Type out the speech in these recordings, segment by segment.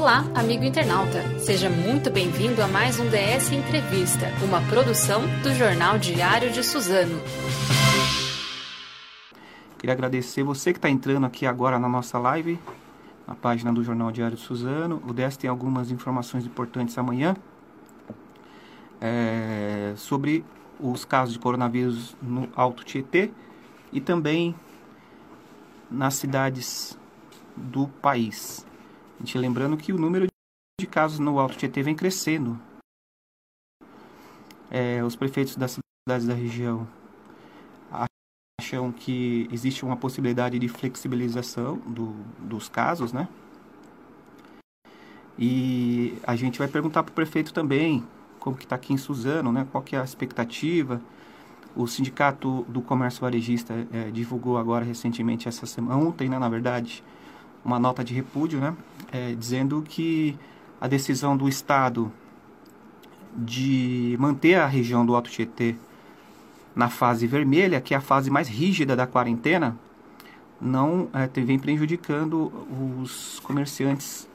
Olá, amigo internauta. Seja muito bem-vindo a mais um DS Entrevista, uma produção do Jornal Diário de Suzano. Queria agradecer você que está entrando aqui agora na nossa live, na página do Jornal Diário de Suzano. O DS tem algumas informações importantes amanhã é, sobre os casos de coronavírus no Alto Tietê e também nas cidades do país. Gente lembrando que o número de casos no Alto Tietê vem crescendo. É, os prefeitos das cidades da região acham que existe uma possibilidade de flexibilização do, dos casos, né? E a gente vai perguntar para o prefeito também como que está aqui em Suzano, né? Qual que é a expectativa? O sindicato do comércio varejista é, divulgou agora recentemente essa semana, ontem, né, na verdade, uma nota de repúdio, né, é, dizendo que a decisão do Estado de manter a região do Alto Tietê na fase vermelha, que é a fase mais rígida da quarentena, não é, vem prejudicando os comerciantes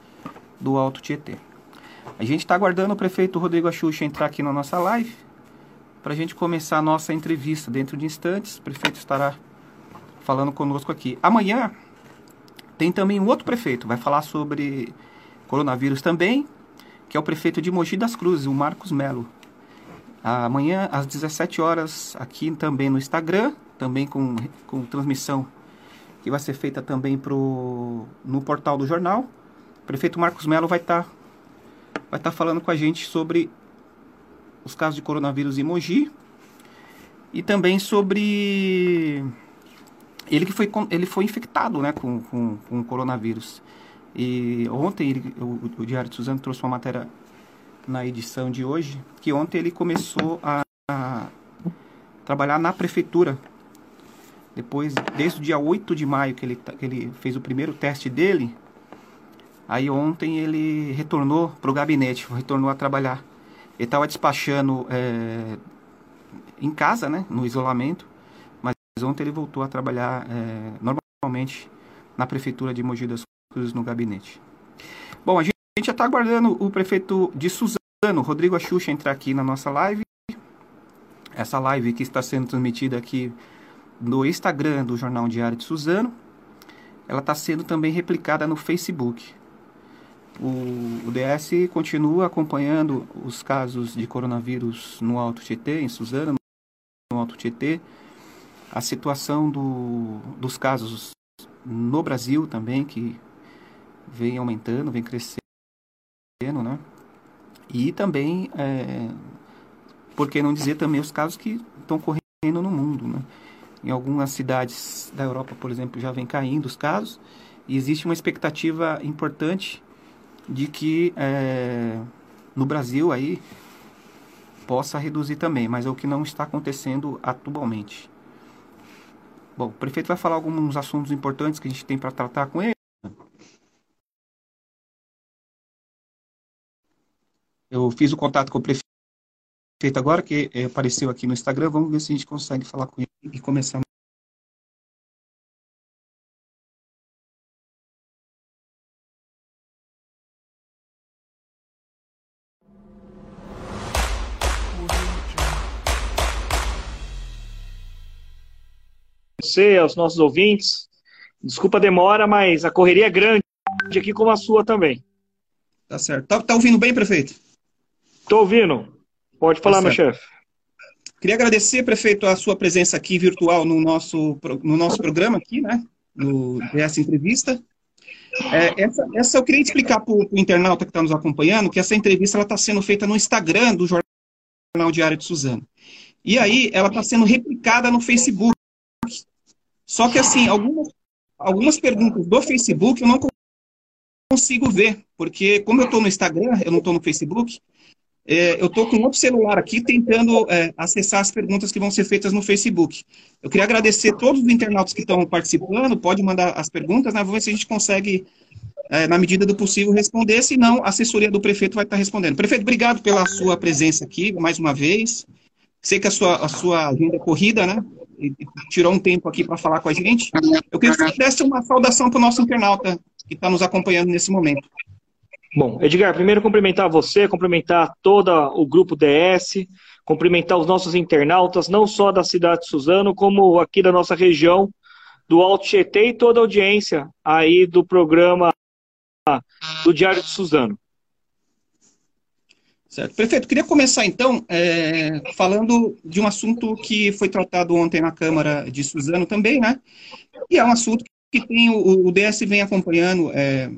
do Alto Tietê. A gente está aguardando o prefeito Rodrigo Axuxa entrar aqui na nossa live para a gente começar a nossa entrevista. Dentro de instantes, o prefeito estará falando conosco aqui. Amanhã tem também um outro prefeito, vai falar sobre coronavírus também, que é o prefeito de Mogi das Cruzes, o Marcos Melo. Amanhã, às 17 horas, aqui também no Instagram, também com, com transmissão que vai ser feita também pro, no portal do jornal. O prefeito Marcos Melo vai estar tá, vai tá falando com a gente sobre os casos de coronavírus em Mogi e também sobre ele que foi, ele foi infectado né, com, com, com coronavírus. E ontem ele, o, o Diário de Suzano trouxe uma matéria na edição de hoje, que ontem ele começou a, a trabalhar na prefeitura. Depois, desde o dia 8 de maio que ele, que ele fez o primeiro teste dele, aí ontem ele retornou para o gabinete, retornou a trabalhar. Ele estava despachando é, em casa, né, no isolamento, ontem ele voltou a trabalhar é, normalmente na prefeitura de Mogi das Cruzes no gabinete. Bom, a gente a gente já está aguardando o prefeito de Suzano, Rodrigo Axuxa, entrar aqui na nossa live. Essa live que está sendo transmitida aqui no Instagram do Jornal Diário de Suzano. Ela está sendo também replicada no Facebook. O, o, DS continua acompanhando os casos de coronavírus no Alto Tietê, em Suzano, no Alto Tietê. A situação do, dos casos no Brasil também, que vem aumentando, vem crescendo né? E também, é, por que não dizer também os casos que estão correndo no mundo, né? Em algumas cidades da Europa, por exemplo, já vem caindo os casos e existe uma expectativa importante de que é, no Brasil aí possa reduzir também, mas é o que não está acontecendo atualmente. Bom, o prefeito vai falar alguns assuntos importantes que a gente tem para tratar com ele. Eu fiz o contato com o prefeito agora, que apareceu aqui no Instagram. Vamos ver se a gente consegue falar com ele e começar. Você, aos nossos ouvintes, desculpa a demora, mas a correria é grande aqui como a sua também. Tá certo. Tá, tá ouvindo bem, prefeito? Estou ouvindo. Pode falar, tá meu chefe. Queria agradecer, prefeito, a sua presença aqui virtual no nosso, no nosso programa aqui, né? No, essa entrevista. É, essa, essa eu queria explicar para o internauta que está nos acompanhando que essa entrevista está sendo feita no Instagram do Jornal Diário de Suzano. E aí ela está sendo replicada no Facebook. Só que assim, algumas, algumas perguntas do Facebook eu não consigo ver, porque como eu estou no Instagram, eu não estou no Facebook, é, eu estou com outro celular aqui tentando é, acessar as perguntas que vão ser feitas no Facebook. Eu queria agradecer todos os internautas que estão participando, pode mandar as perguntas, né? Vamos ver se a gente consegue, é, na medida do possível, responder, senão a assessoria do prefeito vai estar respondendo. Prefeito, obrigado pela sua presença aqui, mais uma vez. Sei que a sua, a sua agenda é corrida, né? Tirou um tempo aqui para falar com a gente. Eu queria que você desse uma saudação para o nosso internauta que está nos acompanhando nesse momento. Bom, Edgar, primeiro cumprimentar você, cumprimentar todo o grupo DS, cumprimentar os nossos internautas, não só da cidade de Suzano, como aqui da nossa região, do Alto Tietê e toda a audiência aí do programa do Diário de Suzano. Certo. Prefeito, queria começar então é, falando de um assunto que foi tratado ontem na Câmara de Suzano também, né? E é um assunto que tem o, o DS vem acompanhando é,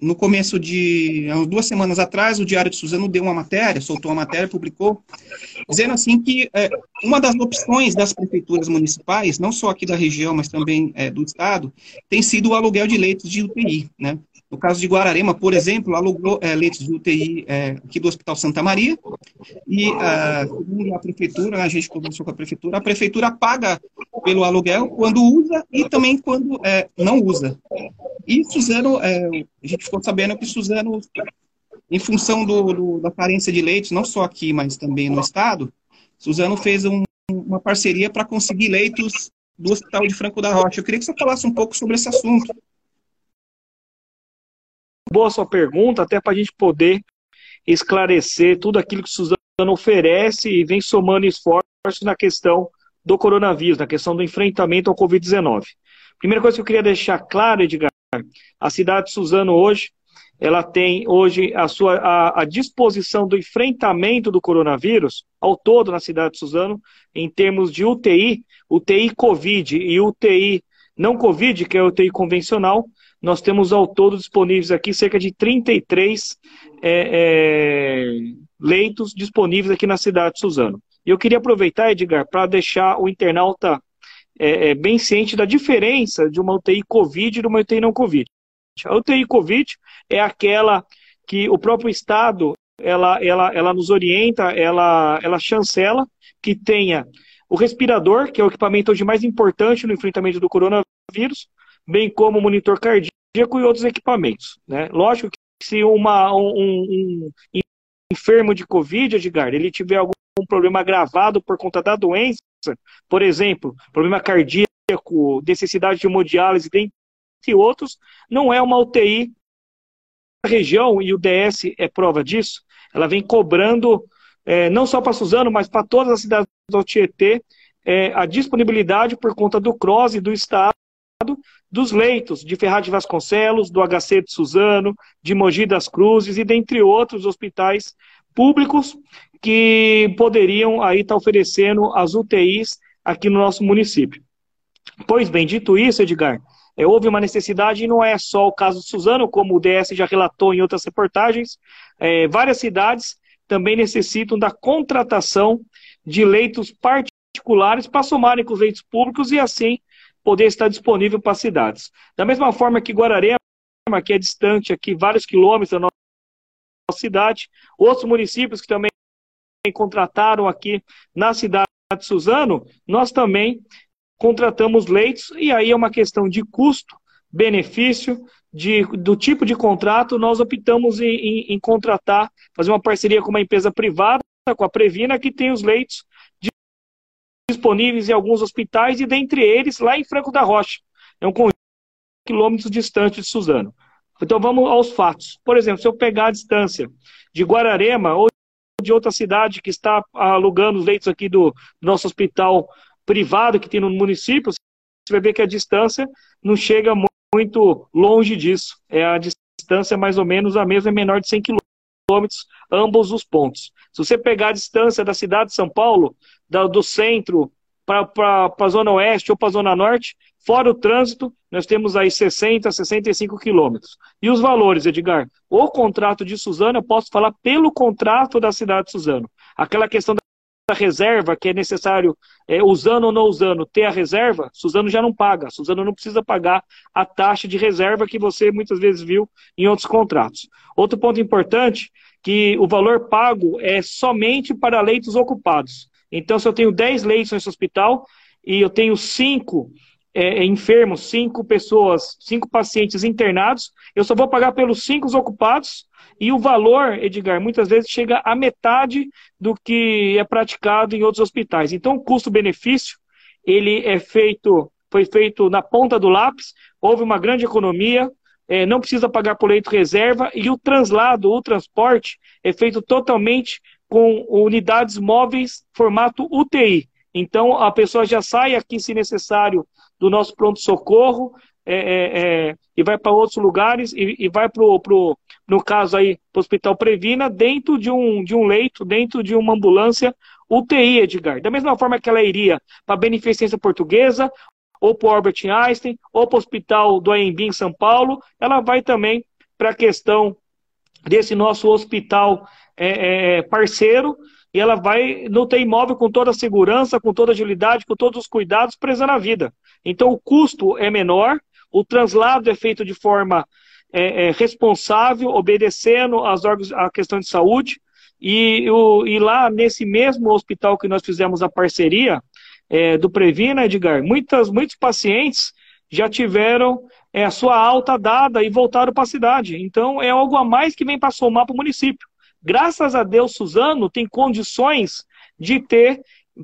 no começo de duas semanas atrás, o Diário de Suzano deu uma matéria, soltou uma matéria, publicou, dizendo assim que é, uma das opções das prefeituras municipais, não só aqui da região, mas também é, do estado, tem sido o aluguel de leitos de UTI, né? No caso de Guararema, por exemplo, alugou é, leitos de UTI é, aqui do Hospital Santa Maria e, uh, segundo a prefeitura, a gente conversou com a prefeitura, a prefeitura paga pelo aluguel quando usa e também quando é, não usa. E Suzano, a gente ficou sabendo que Suzano, em função do, do, da carência de leitos, não só aqui, mas também no estado, Suzano fez um, uma parceria para conseguir leitos do Hospital de Franco da Rocha. Eu queria que você falasse um pouco sobre esse assunto boa sua pergunta, até para a gente poder esclarecer tudo aquilo que Suzano oferece e vem somando esforços na questão do coronavírus, na questão do enfrentamento ao Covid-19. Primeira coisa que eu queria deixar claro, Edgar, a cidade de Suzano hoje, ela tem hoje a sua a, a, disposição do enfrentamento do coronavírus ao todo na cidade de Suzano, em termos de UTI, UTI Covid e UTI não Covid, que é UTI convencional, nós temos ao todo disponíveis aqui cerca de 33 é, é, leitos disponíveis aqui na cidade de Suzano. E eu queria aproveitar, Edgar, para deixar o internauta é, é, bem ciente da diferença de uma UTI Covid e de uma UTI não Covid. A UTI Covid é aquela que o próprio Estado ela, ela, ela nos orienta, ela, ela chancela que tenha o respirador, que é o equipamento hoje mais importante no enfrentamento do coronavírus, bem como o monitor cardíaco e outros equipamentos. Né? Lógico que se uma, um, um enfermo de Covid, Edgar, ele tiver algum problema agravado por conta da doença, por exemplo, problema cardíaco, necessidade de hemodiálise, dentre outros, não é uma UTI. A região, e o DS é prova disso, ela vem cobrando, é, não só para Suzano, mas para todas as cidades do Tietê, é, a disponibilidade por conta do CROSS e do Estado dos leitos de Ferraz de Vasconcelos, do HC de Suzano, de Mogi das Cruzes e dentre outros hospitais públicos que poderiam aí estar tá oferecendo as UTIs aqui no nosso município. Pois bem, dito isso, Edgar, é, houve uma necessidade e não é só o caso de Suzano, como o DS já relatou em outras reportagens, é, várias cidades também necessitam da contratação de leitos particulares para somarem com os leitos públicos e assim poder estar disponível para as cidades. Da mesma forma que Guararema, que é distante aqui vários quilômetros da nossa cidade, outros municípios que também contrataram aqui na cidade de Suzano, nós também contratamos leitos e aí é uma questão de custo, benefício, de, do tipo de contrato, nós optamos em, em, em contratar, fazer uma parceria com uma empresa privada, com a Previna, que tem os leitos disponíveis em alguns hospitais e dentre eles lá em Franco da Rocha. É um conjunto de quilômetros distante de Suzano. Então vamos aos fatos. Por exemplo, se eu pegar a distância de Guararema ou de outra cidade que está alugando os leitos aqui do nosso hospital privado que tem no município, você vai ver que a distância não chega muito longe disso. É a distância mais ou menos a mesma, é menor de 100 quilômetros, ambos os pontos. Se você pegar a distância da cidade de São Paulo, da, do centro para a zona oeste ou para a zona norte, fora o trânsito, nós temos aí 60, 65 quilômetros. E os valores, Edgar? O contrato de Suzano, eu posso falar pelo contrato da cidade de Suzano. Aquela questão da reserva, que é necessário, é, usando ou não usando, ter a reserva, Suzano já não paga. Suzano não precisa pagar a taxa de reserva que você muitas vezes viu em outros contratos. Outro ponto importante, que o valor pago é somente para leitos ocupados. Então, se eu tenho 10 leitos nesse hospital e eu tenho 5 é, é, enfermos, 5 pessoas, 5 pacientes internados, eu só vou pagar pelos 5 ocupados e o valor, Edgar, muitas vezes chega a metade do que é praticado em outros hospitais. Então, o custo-benefício, ele é feito, foi feito na ponta do lápis, houve uma grande economia, é, não precisa pagar por leito reserva e o translado, o transporte, é feito totalmente com unidades móveis formato UTI. Então, a pessoa já sai aqui, se necessário, do nosso pronto-socorro é, é, é, e vai para outros lugares e, e vai para o, no caso aí, para o Hospital Previna, dentro de um, de um leito, dentro de uma ambulância UTI, Edgar. Da mesma forma que ela iria para a Beneficência Portuguesa, ou para o Albert Einstein, ou para o Hospital do AMB em São Paulo, ela vai também para a questão desse nosso hospital é, é, parceiro, e ela vai no ter imóvel com toda a segurança, com toda a agilidade, com todos os cuidados, prezando a vida. Então o custo é menor, o translado é feito de forma é, é, responsável, obedecendo às órgãos, à questão de saúde. E, o, e lá nesse mesmo hospital que nós fizemos a parceria é, do Previna, Edgar, muitas, muitos pacientes já tiveram é, a sua alta dada e voltaram para a cidade. Então é algo a mais que vem para somar para o município. Graças a Deus, Suzano tem condições de ter,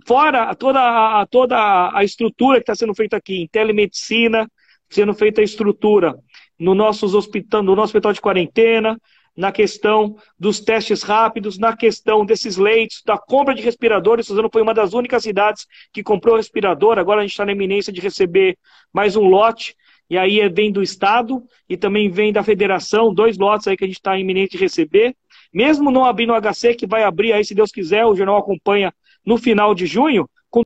fora toda a, toda a estrutura que está sendo feita aqui, em telemedicina, sendo feita a estrutura no, nossos hospital, no nosso hospital de quarentena, na questão dos testes rápidos, na questão desses leitos, da compra de respiradores. Suzano foi uma das únicas cidades que comprou respirador. Agora a gente está na iminência de receber mais um lote. E aí vem do Estado e também vem da Federação, dois lotes aí que a gente está iminente de receber. Mesmo não abrindo o HC, que vai abrir aí, se Deus quiser, o jornal acompanha no final de junho, com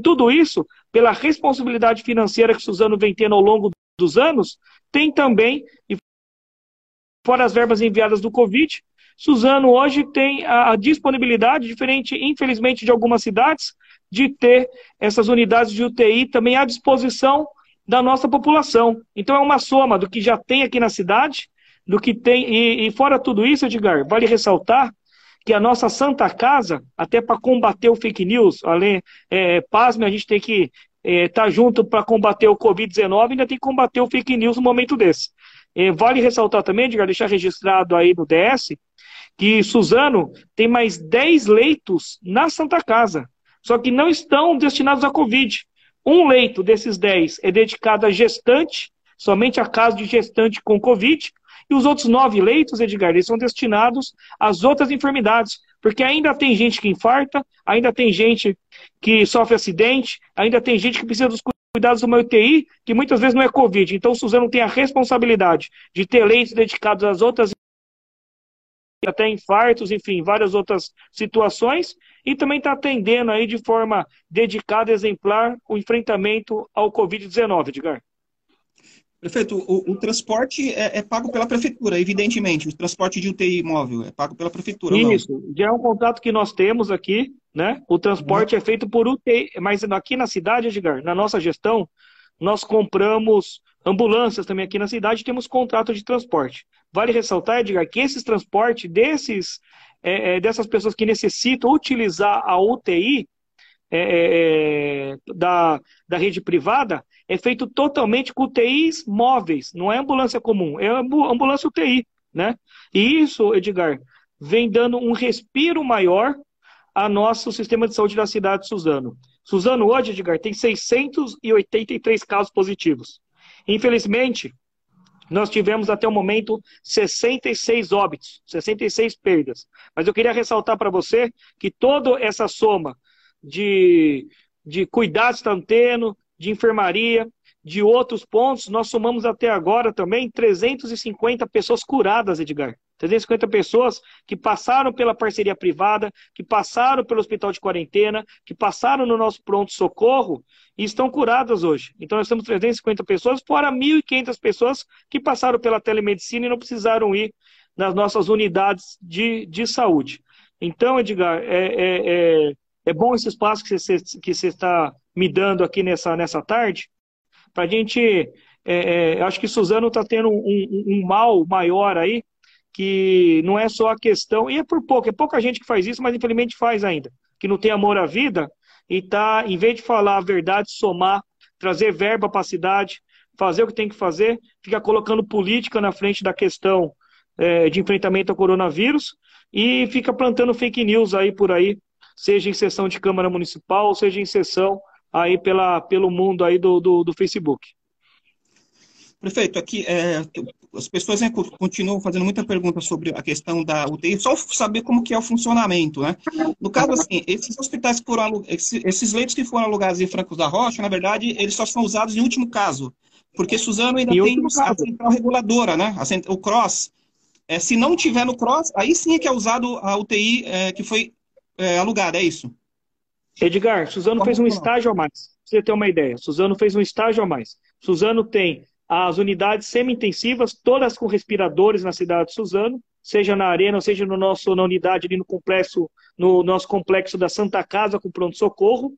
tudo isso, pela responsabilidade financeira que Suzano vem tendo ao longo dos anos, tem também, e fora as verbas enviadas do Covid, Suzano hoje tem a, disponibilidade, diferente, infelizmente, de algumas cidades, de ter essas unidades de UTI também à disposição da nossa população. Então é uma soma do que já tem aqui na cidade do que tem. E, e fora tudo isso, Edgar, vale ressaltar que a nossa Santa Casa, até para combater o fake news, além, é, pasme, a gente tem que estar é, tá junto para combater o Covid-19, ainda tem que combater o fake news no momento desse. É, vale ressaltar também, Edgar, deixar registrado aí no DS, que Suzano tem mais 10 leitos na Santa Casa, só que não estão destinados à Covid. Um leito desses 10 é dedicado a gestante, somente a caso de gestante com Covid, e os outros nove leitos, Edgar, eles são destinados às outras enfermidades, porque ainda tem gente que infarta, ainda tem gente que sofre acidente, ainda tem gente que precisa dos cuidados de uma UTI, que muitas vezes não é Covid. Então o Suzano tem a responsabilidade de ter leitos dedicados às outras até infartos, enfim, várias outras situações, e também está atendendo aí de forma dedicada, exemplar, o enfrentamento ao Covid-19, Edgar. Prefeito, o, o transporte é, é, pago pela prefeitura, evidentemente. O transporte de UTI móvel é pago pela prefeitura. Isso, já é um contrato que nós temos aqui, né? O transporte uhum. é feito por UTI, mas aqui na cidade, Edgar, na nossa gestão, nós compramos ambulâncias também aqui na cidade, temos contrato de transporte. Vale ressaltar, Edgar, que esses transportes desses, é, é, dessas pessoas que necessitam utilizar a UTI é, é, é, da, da rede privada, é feito totalmente com UTIs móveis, não é ambulância comum, é ambulância UTI, né? E isso, Edgar, vem dando um respiro maior a nosso sistema de saúde da cidade de Suzano. Suzano hoje, Edgar, tem 683 casos positivos. Infelizmente, nós tivemos até o momento 66 óbitos, 66 perdas. Mas eu queria ressaltar para você que toda essa soma de, de cuidados que estão tendo, de enfermaria, de outros pontos, nós somamos até agora também 350 pessoas curadas, Edgar. 350 pessoas que passaram pela parceria privada, que passaram pelo hospital de quarentena, que passaram no nosso pronto-socorro e estão curadas hoje. Então nós temos 350 pessoas, fora 1.500 pessoas que passaram pela telemedicina e não precisaram ir nas nossas unidades de, de saúde. Então, Edgar, é, é, é, é bom esse espaço que você, que você está me dando aqui nessa, nessa tarde, para a gente. É, é, acho que Suzano está tendo um, um, um, mal maior aí, que não é só a questão, e é por pouco, é pouca gente que faz isso, mas infelizmente faz ainda, que não tem amor à vida e tá, em vez de falar a verdade, somar, trazer verba para a cidade, fazer o que tem que fazer, fica colocando política na frente da questão é, de enfrentamento ao coronavírus e fica plantando fake news aí por aí, seja em sessão de Câmara Municipal, seja em sessão aí pela, pelo mundo aí do, do, do Facebook. Prefeito, aqui é, as pessoas né, continuam fazendo muita pergunta sobre a questão da UTI, só saber como que é o funcionamento, né? No caso, assim, esses hospitais que foram esses, esses leitos que foram alugados em Francos da Rocha, na verdade, eles só são usados em último caso, porque Suzano ainda tem a central reguladora, né? O CROSS. É, se não tiver no CROSS, aí sim é que é usado a UTI é, que foi é, alugada, é isso? Edgar, Suzano como fez um estágio a mais, pra você ter uma ideia. Suzano fez um estágio a mais. Suzano tem as unidades semi-intensivas, todas com respiradores na cidade de Suzano, seja na arena, seja no nosso, na unidade ali no complexo, no nosso complexo da Santa Casa com pronto-socorro.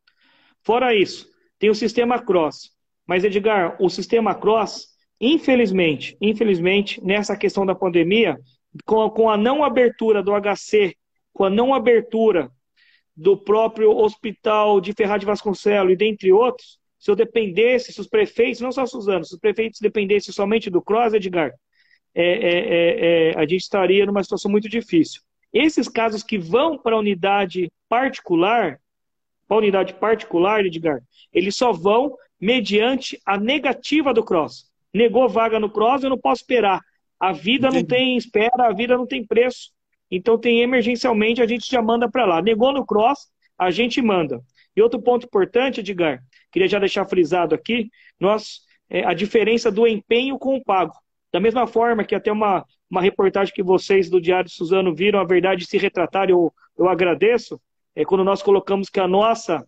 Fora isso, tem o sistema Cross. Mas, Edgar, o sistema Cross, infelizmente, infelizmente, nessa questão da pandemia, com a, com a não abertura do HC, com a não abertura do próprio hospital de Ferraz de Vasconcelos e dentre outros, se eu dependesse, se os prefeitos, não só Suzano, se os prefeitos dependessem somente do Cross, Edgar, é, é, é, é, a gente estaria numa situação muito difícil. Esses casos que vão para a unidade particular, para a unidade particular, Edgar, eles só vão mediante a negativa do Cross. Negou vaga no Cross, eu não posso esperar. A vida Entendi. não tem espera, a vida não tem preço. Então tem emergencialmente, a gente já manda para lá. Negou no Cross, a gente manda. E outro ponto importante, Edgar, queria já deixar frisado aqui, nós, é, a diferença do empenho com o pago. Da mesma forma que até uma, uma reportagem que vocês do Diário Suzano viram a verdade se retratar, eu, eu agradeço, é quando nós colocamos que a nossa,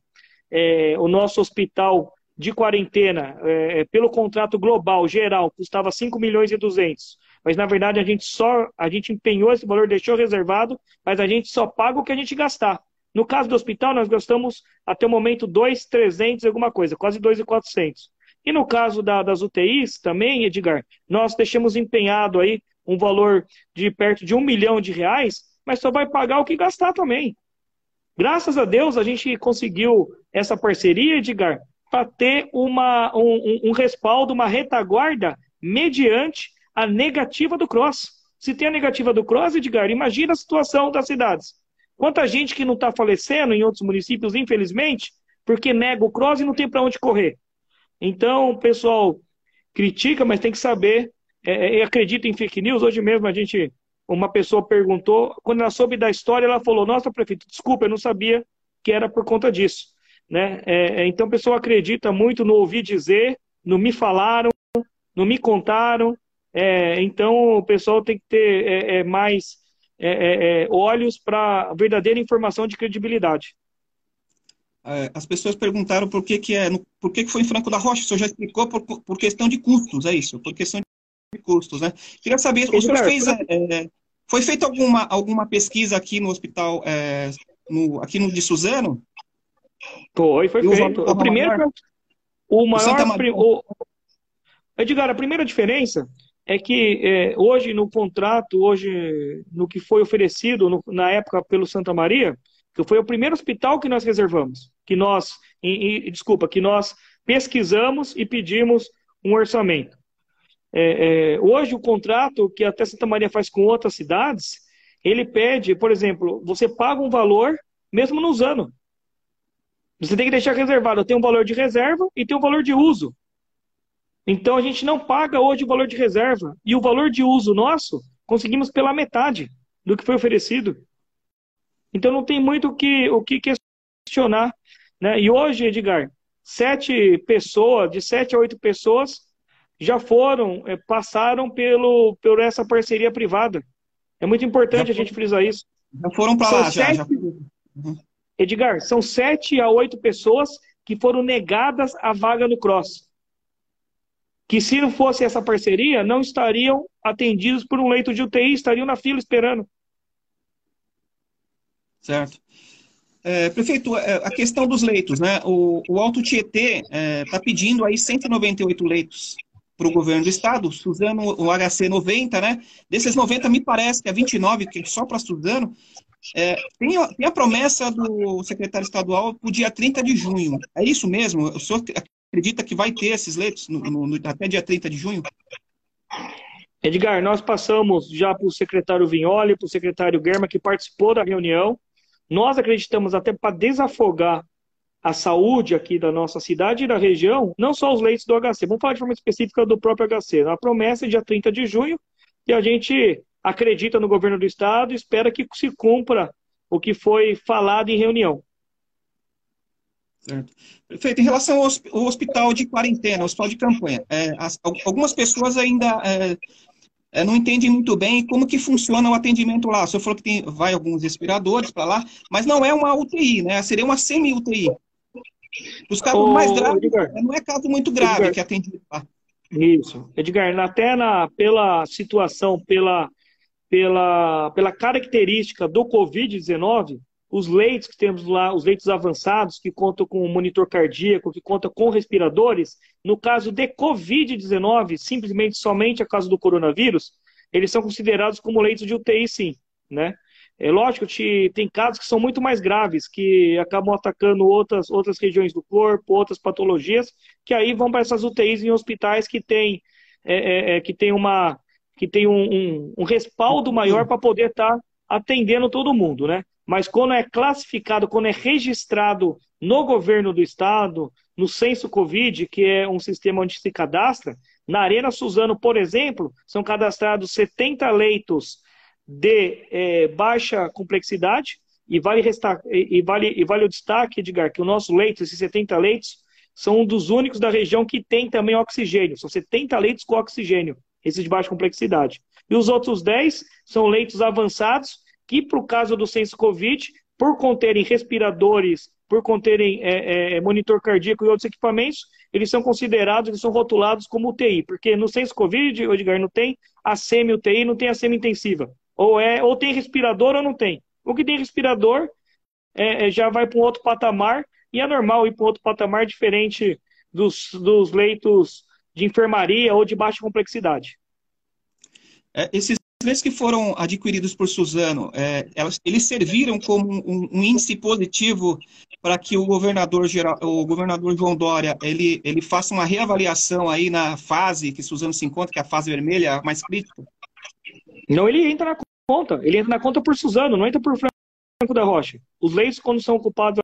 é, o nosso hospital de quarentena, é, é pelo contrato global, geral, custava 5 milhões e 200. Mas na verdade a gente só a gente empenhou esse valor, deixou reservado, mas a gente só paga o que a gente gastar. No caso do hospital, nós gastamos até o momento 2,300 alguma coisa, quase 2,400. E no caso da, das UTIs também, Edgar, nós deixamos empenhado aí um valor de perto de um milhão de reais, mas só vai pagar o que gastar também. Graças a Deus a gente conseguiu essa parceria, Edgar, para ter uma, um, um respaldo, uma retaguarda mediante a negativa do cross. Se tem a negativa do cross, Edgar, imagina a situação das cidades. Quanta gente que não está falecendo em outros municípios, infelizmente, porque nega o cross e não tem para onde correr. Então, o pessoal critica, mas tem que saber é, é, acredita em fake news. Hoje mesmo a gente, uma pessoa perguntou, quando ela soube da história, ela falou: Nossa, prefeito, desculpa, eu não sabia que era por conta disso. Né? É, é então, a pessoa acredita muito no ouvir dizer, no me falaram, no me contaram. É, então, o pessoal tem que ter é, é mais é, é, é, olhos para verdadeira informação de credibilidade. As pessoas perguntaram por que, que, é, por que, que foi em Franco da Rocha. O senhor já explicou por, por questão de custos, é isso? Por questão de custos, né? Queria saber, o senhor fez. É, foi feita alguma, alguma pesquisa aqui no hospital, no, aqui no de Suzano? Foi, foi feito. O, primeiro. O maior. O, Edgar, a primeira diferença é que é, hoje no contrato, hoje no que foi oferecido no, na época pelo Santa Maria, que foi o primeiro hospital que nós reservamos, que nós, e, e, desculpa, que nós pesquisamos e pedimos um orçamento. É, é, hoje o contrato que até Santa Maria faz com outras cidades, ele pede, por exemplo, você paga um valor mesmo não usando. Você tem que deixar reservado. Tem um valor de reserva e tem um valor de uso. Então a gente não paga hoje o valor de reserva. E o valor de uso nosso, conseguimos pela metade do que foi oferecido. Então não tem muito o que, o que questionar. Né? E hoje, Edgar, sete pessoas, de sete a oito pessoas, já foram, é, passaram pelo, por essa parceria privada. É muito importante já a gente frisar isso. Já foram para lá, já, já. Uhum. Edgar, são sete a oito pessoas que foram negadas a vaga no Cross que se não fosse essa parceria, não estariam atendidos por um leito de UTI, estariam na fila esperando. Certo. É, prefeito, é, a questão dos leitos, né? O, o Alto Tietê está é, tá pedindo aí 198 leitos para o governo do estado, Suzano, o HC 90, né? Desses 90, me parece que é 29, que é só para Suzano. É, tem, a, tem, a promessa do secretário estadual para o dia 30 de junho. É isso mesmo? O senhor acredita que vai ter esses leitos no, no, até dia 30 de junho? Edgar, nós passamos já para o secretário Vignoli, para o secretário Germa, que participou da reunião. Nós acreditamos até para desafogar a saúde aqui da nossa cidade e da região, não só os leitos do HC. Vamos falar de forma específica do próprio HC. A promessa é dia 30 de junho e a gente acredita no governo do estado e espera que se cumpra o que foi falado em reunião. Certo. Perfeito. Em relação ao hospital de quarentena, hospital de campanha, é, as, algumas pessoas ainda é, é, não entendem muito bem como que funciona o atendimento lá. O senhor falou que tem, vai alguns respiradores para lá, mas não é uma UTI, né? Seria uma semi-UTI. Os casos mais graves, Edgar, não é caso muito grave Edgar, que atende lá. Isso. Edgar, até na, pela situação, pela, pela, pela característica do Covid-19, os leitos que temos lá, os leitos avançados, que contam com monitor cardíaco, que contam com respiradores, no caso de Covid-19, simplesmente somente a causa do coronavírus, eles são considerados como leitos de UTI, sim, né? É lógico que tem casos que são muito mais graves, que acabam atacando outras, outras regiões do corpo, outras patologias, que aí vão para essas UTIs em hospitais que têm é, é, é, que tem uma que tem um, um, um respaldo maior para poder estar tá atendendo todo mundo, né? Mas quando é classificado, quando é registrado no governo do estado, no censo Covid, que é um sistema onde se cadastra, na Arena Suzano, por exemplo, são cadastrados 70 leitos de é, baixa complexidade, e vale, restar, e, vale, e vale o destaque, Edgar, que o nosso leito, esses 70 leitos, são um dos únicos da região que tem também oxigênio. São 70 leitos com oxigênio, esses de baixa complexidade. E os outros 10 são leitos avançados, que, para o caso do censo Covid, por conterem respiradores, por conterem é, é, monitor cardíaco e outros equipamentos, eles são considerados, eles são rotulados como UTI, porque no censo Covid, Edgar, não tem a semi-UTI, não tem a semi-intensiva. Ou, é, ou tem respirador ou não tem. O que tem respirador é, é já vai para um outro patamar, e é normal ir para um outro patamar diferente dos, dos leitos de enfermaria ou de baixa complexidade. É, esses leitos que foram adquiridos por Suzano, é, elas, eles serviram como um, um índice positivo para que o governador, geral, o governador João Dória ele, ele faça uma reavaliação aí na fase que Suzano se encontra, que é a fase vermelha, a mais crítica? Não, ele entra na conta. Ele entra na conta por Suzano, não entra por Franco da Rocha. Os leitos, quando são ocupados,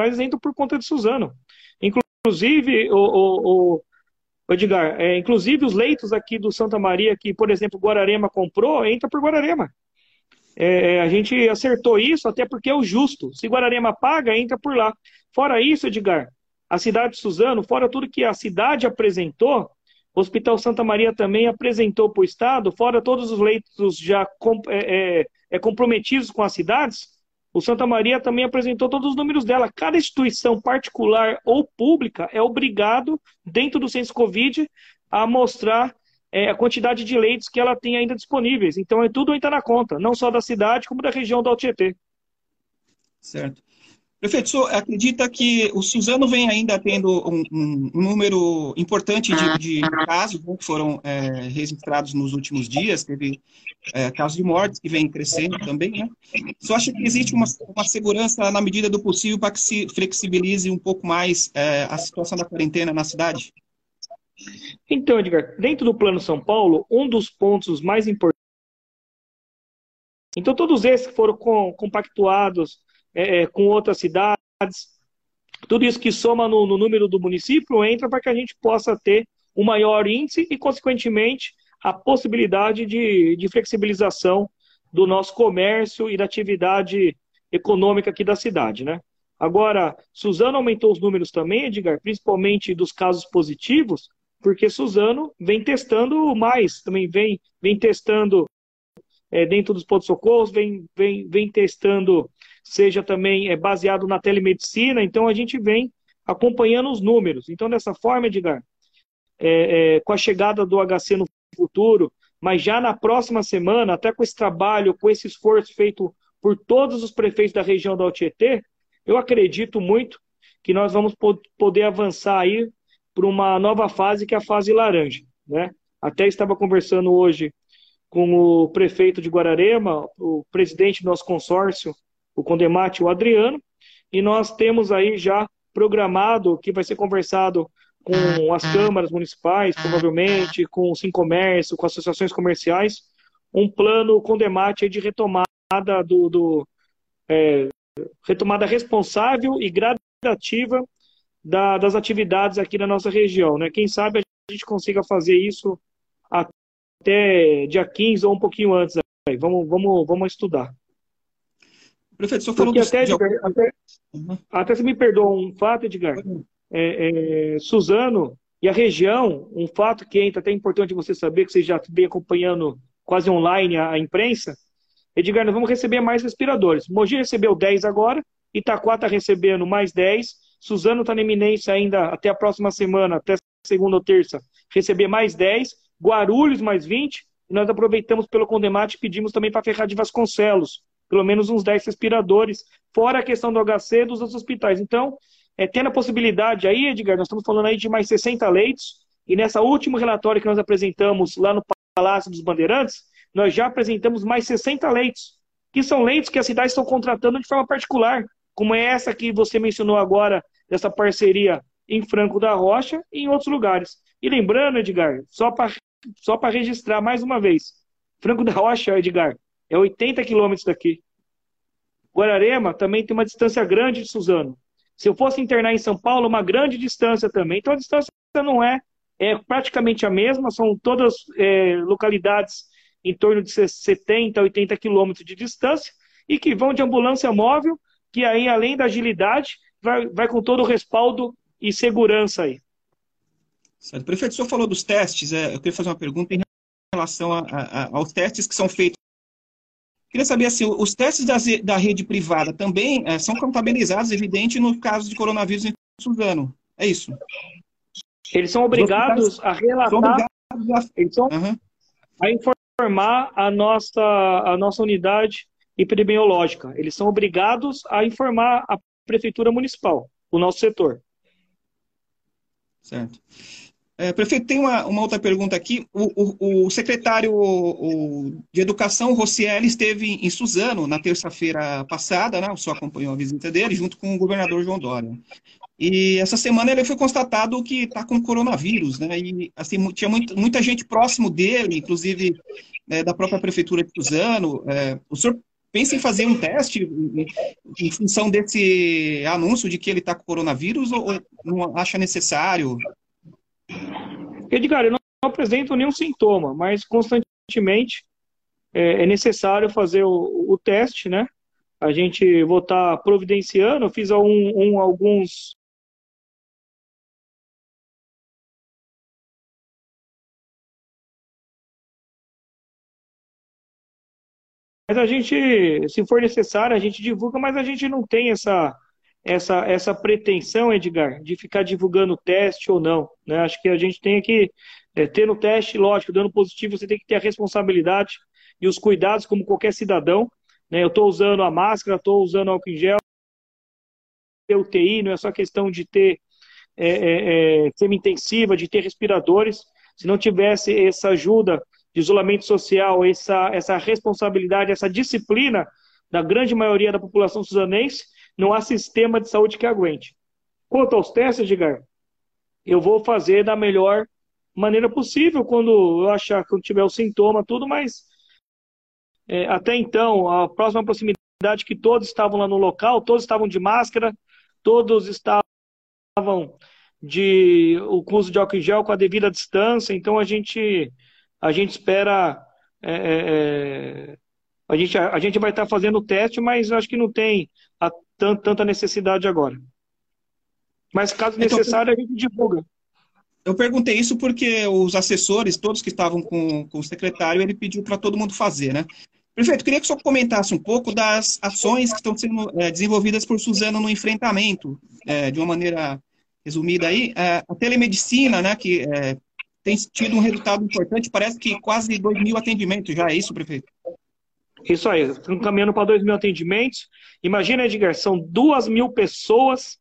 eles entram por conta de Suzano. Inclusive, o, o, o Edgar, é, inclusive os leitos aqui do Santa Maria, que, por exemplo, Guararema comprou, entra por Guararema. É, a gente acertou isso até porque é o justo. Se Guararema paga, entra por lá. Fora isso, Edgar, a cidade de Suzano, fora tudo que a cidade apresentou, o Hospital Santa Maria também apresentou para o Estado, fora todos os leitos já é, é, é, comprometidos com as cidades, o Santa Maria também apresentou todos os números dela. Cada instituição particular ou pública é obrigado, dentro do censo Covid, a mostrar é, a quantidade de leitos que ela tem ainda disponíveis. Então, é tudo entra na conta, não só da cidade, como da região do Altietê. Certo. Prefeito, senhor acredita que o Suzano vem ainda tendo um, um, número importante de, de casos né, que foram é, registrados nos últimos dias, teve é, casos de mortes que vem crescendo também, né? Você acha que existe uma, uma segurança na medida do possível para que se flexibilize um pouco mais é, a situação da quarentena na cidade? Então, Edgar, dentro do Plano São Paulo, um dos pontos mais importantes. Então, todos esses que foram compactuados é, é, com outras cidades. Tudo isso que soma no, no número do município entra para que a gente possa ter um maior índice e, consequentemente, a possibilidade de, de flexibilização do nosso comércio e da atividade econômica aqui da cidade, né? Agora, Suzano aumentou os números também, Edgar, principalmente dos casos positivos, porque Suzano vem testando mais, também vem, vem testando é, dentro dos pontos socorros, vem, vem, vem testando seja também é, baseado na telemedicina, então a gente vem acompanhando os números. Então, dessa forma, Edgar, é, é, com a chegada do HC no futuro, mas já na próxima semana, até com esse trabalho, com esse esforço feito por todos os prefeitos da região da Altietê, eu acredito muito que nós vamos poder avançar aí para uma nova fase, que é a fase laranja. Né? Até estava conversando hoje com o prefeito de Guararema, o presidente do nosso consórcio, o Condemate e o Adriano, e nós temos aí já programado que vai ser conversado com as câmaras municipais, provavelmente, com o Sim Comércio, com associações comerciais, um plano Condemate de retomada do, do é, retomada responsável e ativa da, das atividades aqui na nossa região. Né? Quem sabe a gente consiga fazer isso até dia 15 ou um pouquinho antes. Aí. Vamos, vamos, vamos estudar. Prefeito, o senhor falou até, de... Edgar, até, uhum. até se me perdoa um fato, Edgar. É, é, Suzano e a região, um fato que entra até importante você saber, que você já vem acompanhando quase online a, a imprensa. Edgar, nós vamos receber mais respiradores. Mogi recebeu 10 agora, Itaquá está recebendo mais 10, Suzano está na iminência ainda até a próxima semana, até segunda ou terça, receber mais 10, Guarulhos mais 20, e nós aproveitamos pelo Condemate e pedimos também para Ferrar de Vasconcelos, pelo menos uns 10 respiradores, fora a questão do HC dos outros hospitais. Então, é, tendo a possibilidade aí, Edgar, nós estamos falando aí de mais 60 leitos, e nessa último relatório que nós apresentamos lá no Palácio dos Bandeirantes, nós já apresentamos mais 60 leitos, que são leitos que as cidades estão contratando de forma particular, como é essa que você mencionou agora, dessa parceria em Franco da Rocha e em outros lugares. E lembrando, Edgar, só para só registrar mais uma vez, Franco da Rocha, Edgar, é 80 quilômetros daqui. Guararema também tem uma distância grande de Suzano. Se eu fosse internar em São Paulo, uma grande distância também. Então a distância não é, é praticamente a mesma, são todas é, localidades em torno de 70, 80 quilômetros de distância e que vão de ambulância móvel, que aí, além da agilidade, vai, vai com todo o respaldo e segurança aí. Certo. Prefeito, o senhor falou dos testes, é, eu queria fazer uma pergunta em relação a, a, aos testes que são feitos. Queria saber assim, os testes da, da rede privada também é, são contabilizados, evidente, no caso de coronavírus em Suzano. É isso? Eles são obrigados a relatar, são obrigados a... Eles são uhum. a informar a nossa, a nossa unidade epidemiológica. Eles são obrigados a informar a prefeitura municipal, o nosso setor. Certo. É, prefeito, tem uma, uma, outra pergunta aqui. O, o, o secretário o, de Educação, Rossielli, esteve em Suzano na terça-feira passada, né? O senhor acompanhou a visita dele, junto com o governador João Dória. E essa semana ele foi constatado que está com coronavírus, né? E assim, tinha muito, muita gente próximo dele, inclusive é, da própria prefeitura de Suzano. É, o senhor pensa em fazer um teste em, em função desse anúncio de que ele está com coronavírus ou, ou não acha necessário? Edgar, eu não apresento nenhum sintoma, mas constantemente é, é necessário fazer o, o, teste, né? A gente vou estar tá providenciando, eu fiz um, um, alguns Mas a gente, se for necessário, a gente divulga, mas a gente não tem essa, essa, essa pretensão, Edgar, de ficar divulgando teste ou não. Né? Acho que a gente tem que é, ter no teste, lógico, dando positivo, você tem que ter a responsabilidade e os cuidados como qualquer cidadão. Né? Eu estou usando a máscara, estou usando álcool em gel, UTI, não é só questão de ter é, é, é, semi-intensiva, de ter respiradores. Se não tivesse essa ajuda de isolamento social, essa, essa responsabilidade, essa disciplina da grande maioria da população suzanense, não há sistema de saúde que aguente. Quanto aos testes, Edgar, eu vou fazer da melhor maneira possível quando eu achar que eu tiver o sintoma, tudo, mas é, até então, a próxima proximidade que todos estavam lá no local, todos estavam de máscara, todos estavam de o uso de álcool em gel com a devida distância, então a gente a gente espera é, é, é a gente, a, gente vai estar fazendo o teste, mas acho que não tem a, tanta necessidade agora. Mas caso então, necessário, a gente divulga. Eu perguntei isso porque os assessores, todos que estavam com, com o secretário, ele pediu para todo mundo fazer, né? Prefeito, queria que o senhor comentasse um pouco das ações que estão sendo é, desenvolvidas por Suzano no enfrentamento, é, de uma maneira resumida aí. É, a telemedicina, né, que é, tem tido um resultado importante, parece que quase 2 mil atendimentos já, é isso, prefeito? Isso aí, estamos caminhando para 2 mil atendimentos. Imagina, Edgar, são 2 mil pessoas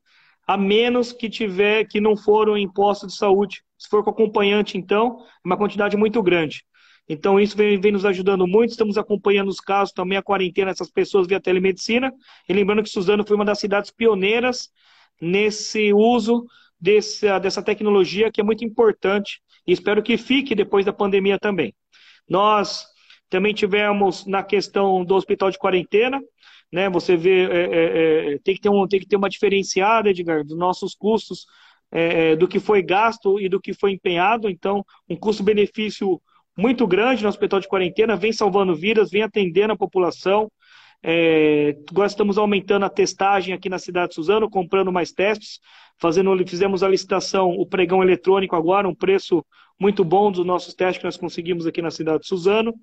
a menos que tiver que não foram em posto de saúde. Se for com acompanhante, então, é uma quantidade muito grande. Então, isso vem, vem, nos ajudando muito. Estamos acompanhando os casos, também a quarentena dessas pessoas via telemedicina. E lembrando que Suzano foi uma das cidades pioneiras nesse uso desse, dessa tecnologia, que é muito importante. E espero que fique depois da pandemia também. Nós também tivemos na questão do hospital de quarentena, né? Você vê, é, é, é, tem, que ter um, tem que ter uma diferenciada, Edgar, dos nossos custos, é, é, do que foi gasto e do que foi empenhado. Então, um custo-benefício muito grande no hospital de quarentena, vem salvando vidas, vem atendendo a população. É, agora estamos aumentando a testagem aqui na cidade de Suzano, comprando mais testes, fazendo, fizemos a licitação, o pregão eletrônico agora, um preço muito bom dos nossos testes que nós conseguimos aqui na cidade de Suzano.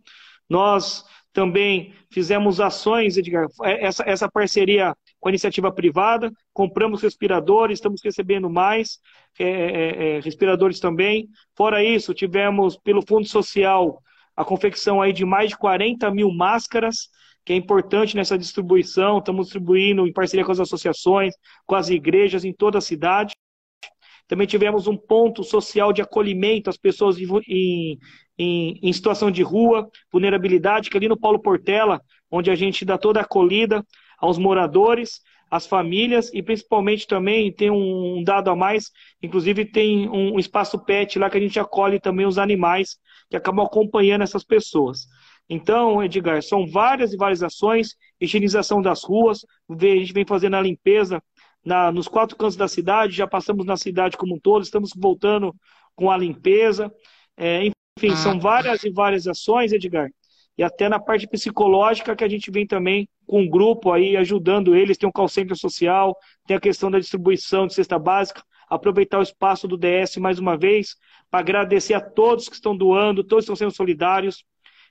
Nós também fizemos ações, Edgar, é, essa, essa parceria com a iniciativa privada, compramos respiradores, estamos recebendo mais é, é, é, respiradores também. Fora isso, tivemos pelo Fundo Social a confecção aí de mais de 40 mil máscaras, que é importante nessa distribuição. Estamos distribuindo em parceria com as associações, com as igrejas em toda a cidade. Também tivemos um ponto social de acolhimento às pessoas em, em, em situação de rua, vulnerabilidade, que é ali no Paulo Portela, onde a gente dá toda a acolhida aos moradores, às famílias e principalmente também tem um dado a mais, inclusive tem um espaço pet lá que a gente acolhe também os animais que acabam acompanhando essas pessoas. Então, Edgar, são várias e várias ações, higienização das ruas, a gente vem fazendo a limpeza na, nos quatro cantos da cidade, já passamos na cidade como um todo, estamos voltando com a limpeza. É, enfim, são ah. várias e várias ações, Edgar. E até na parte psicológica que a gente vem também com um grupo aí ajudando eles. Tem um call center social, tem a questão da distribuição de cesta básica. Aproveitar o espaço do DS mais uma vez para agradecer a todos que estão doando, todos estão sendo solidários,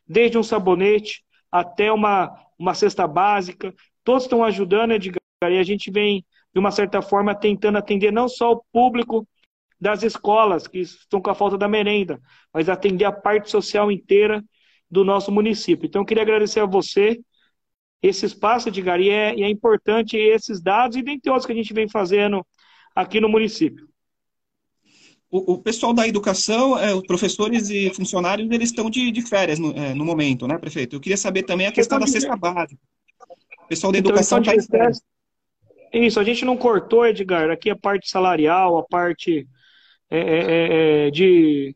desde um sabonete até uma, uma cesta básica. Todos estão ajudando, Edgar, e a gente vem, de uma certa forma, tentando atender não só o público das escolas que estão com a falta da merenda, mas atender a parte social inteira do nosso município. Então, eu queria agradecer a você esse espaço, Edgar, e é, é importante esses dados e dentre outros que a gente vem fazendo aqui no município. O, o pessoal da educação, é, os professores e funcionários, eles estão de, de férias no, é, no, momento, né, prefeito? Eu queria saber também a questão da cesta básica. O pessoal da então, educação está então, de férias. Isso, a gente não cortou, Edgar, aqui a parte salarial, a parte é, é, é, é, de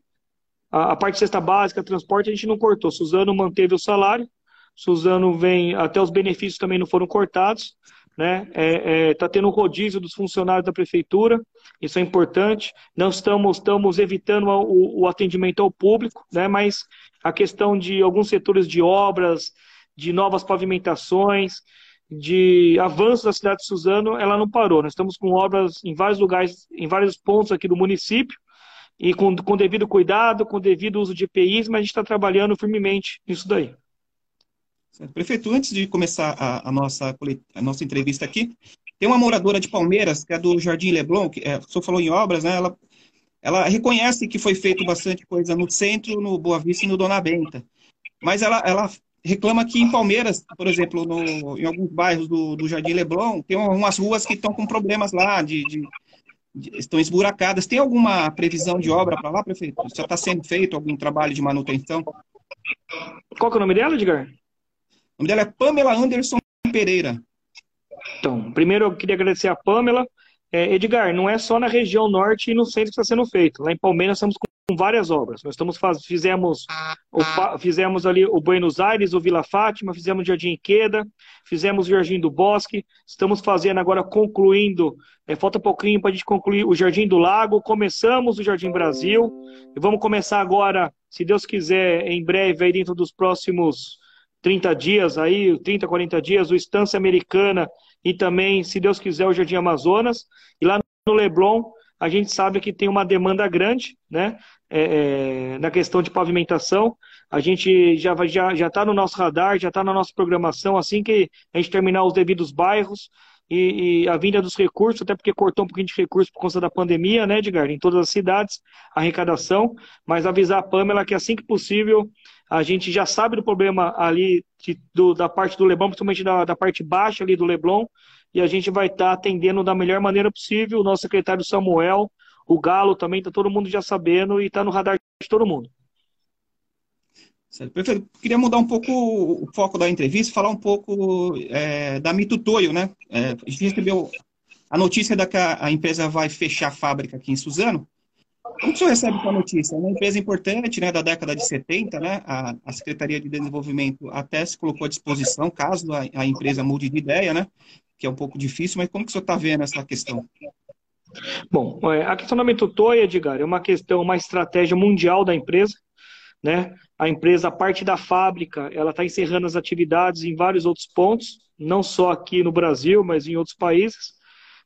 a, a, parte de cesta básica, transporte, a gente não cortou. Suzano manteve o salário, Suzano vem, até os benefícios também não foram cortados, né? Está é, é, tendo um rodízio dos funcionários da prefeitura, isso é importante. Não estamos, estamos evitando o, o atendimento ao público, né? Mas a questão de alguns setores de obras, de novas pavimentações, de avanço da cidade de Suzano, ela não parou. Nós estamos com obras em vários lugares, em vários pontos aqui do município, e com, com devido cuidado, com devido uso de EPIs, mas a gente está trabalhando firmemente nisso daí. Prefeito, antes de começar a, a, nossa, a nossa entrevista aqui, tem uma moradora de Palmeiras, que é do Jardim Leblon, que é, o senhor falou em obras, né? Ela, ela reconhece que foi feito bastante coisa no centro, no Boa Vista e no Dona Benta. Mas ela, ela reclama que em Palmeiras, por exemplo, no, em alguns bairros do, do Jardim Leblon, tem umas ruas que estão com problemas lá, de, de, de estão esburacadas. Tem alguma previsão de obra para lá, prefeito? Já está sendo feito algum trabalho de manutenção? Qual que é o nome dela, Edgar? O nome dela é Pamela Anderson Pereira. Então, primeiro eu queria agradecer a Pamela. É, Edgar, não é só na região norte e no centro que está sendo feito. Lá em Palmeiras estamos com com várias obras. Nós estamos faz, fizemos o, fizemos ali o Buenos Aires, o Vila Fátima, fizemos o Jardim Queda, fizemos o Jardim do Bosque, estamos fazendo agora concluindo, é, falta um pouquinho para a gente concluir o Jardim do Lago, começamos o Jardim Brasil e vamos começar agora, se Deus quiser, em breve aí dentro dos próximos 30 dias aí, 30, 40 dias, o Estância Americana e também, se Deus quiser, o Jardim Amazonas. E lá no Leblon, a gente sabe que tem uma demanda grande, né? É, é, na questão de pavimentação. A gente já está já, já tá no nosso radar, já está na nossa programação, assim que a gente terminar os devidos bairros e, e, a vinda dos recursos, até porque cortou um pouquinho de recursos por conta da pandemia, né, Edgar? Em todas as cidades, arrecadação, mas avisar a Pamela que assim que possível a gente já sabe do problema ali de, do, da parte do Leblon, principalmente da, da parte baixa ali do Leblon, e a gente vai estar tá atendendo da melhor maneira possível. O nosso secretário Samuel, o Galo também, está todo mundo já sabendo e está no radar de todo mundo. Certo, perfeito. Queria mudar um pouco o foco da entrevista, falar um pouco é, da Mito Toyo, né? É, a gente recebeu a notícia da que a, empresa vai fechar a fábrica aqui em Suzano. Como o senhor recebe com a notícia? É uma empresa importante, né, da década de 70, né? A, a Secretaria de Desenvolvimento até se colocou à disposição, caso a, a empresa mude de ideia, né? Que é um pouco difícil, mas como que o senhor está vendo essa questão? Bom, é, a questão da Metotoy, Edgar, é uma questão, uma estratégia mundial da empresa, né? A empresa, a parte da fábrica, ela está encerrando as atividades em vários outros pontos, não só aqui no Brasil, mas em outros países,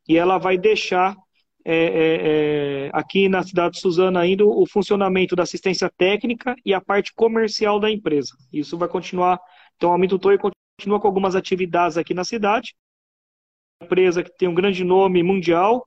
e ela vai deixar é, é, é, aqui na cidade de Suzano ainda o funcionamento da assistência técnica e a parte comercial da empresa. Isso vai continuar. Então, a Mitutoy continua com algumas atividades aqui na cidade. Empresa que tem um grande nome mundial,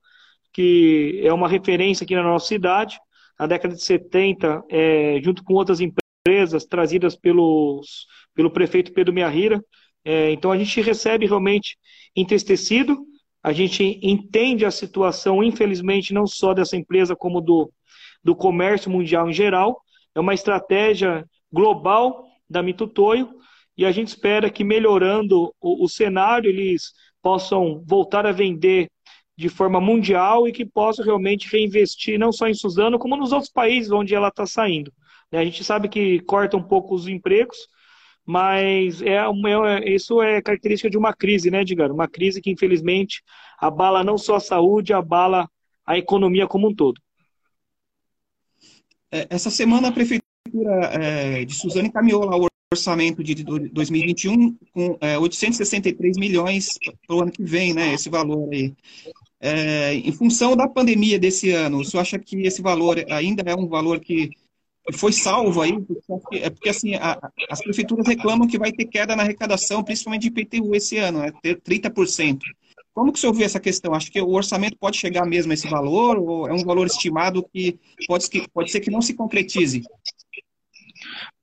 que é uma referência aqui na nossa cidade. Na década de 70, é, junto com outras empresas trazidas pelos, pelo prefeito Pedro Miahira. É, então, a gente recebe realmente entristecido a gente entende a situação, infelizmente, não só dessa empresa, como do, do comércio mundial em geral. É uma estratégia global da Mitutoyo e a gente espera que melhorando o, o cenário eles possam voltar a vender de forma mundial e que possam realmente reinvestir não só em Suzano, como nos outros países onde ela está saindo. Né? A gente sabe que corta um pouco os empregos, mas é, é, isso é característica de uma crise, né, Edgar? Uma crise que, infelizmente, abala não só a saúde, abala a economia como um todo. É, essa semana a Prefeitura é, de Suzano encaminhou lá o orçamento de 2021 com é, 863 milhões para o ano que vem, né, esse valor aí. É, em função da pandemia desse ano, o senhor acha que esse valor ainda é um valor que foi salvo aí, porque, é porque assim, a, as prefeituras reclamam que vai ter queda na arrecadação, principalmente de IPTU esse ano, né, 30%. Como que o senhor vê essa questão? Acho que o orçamento pode chegar mesmo a esse valor, ou é um valor estimado que pode, pode ser que não se concretize?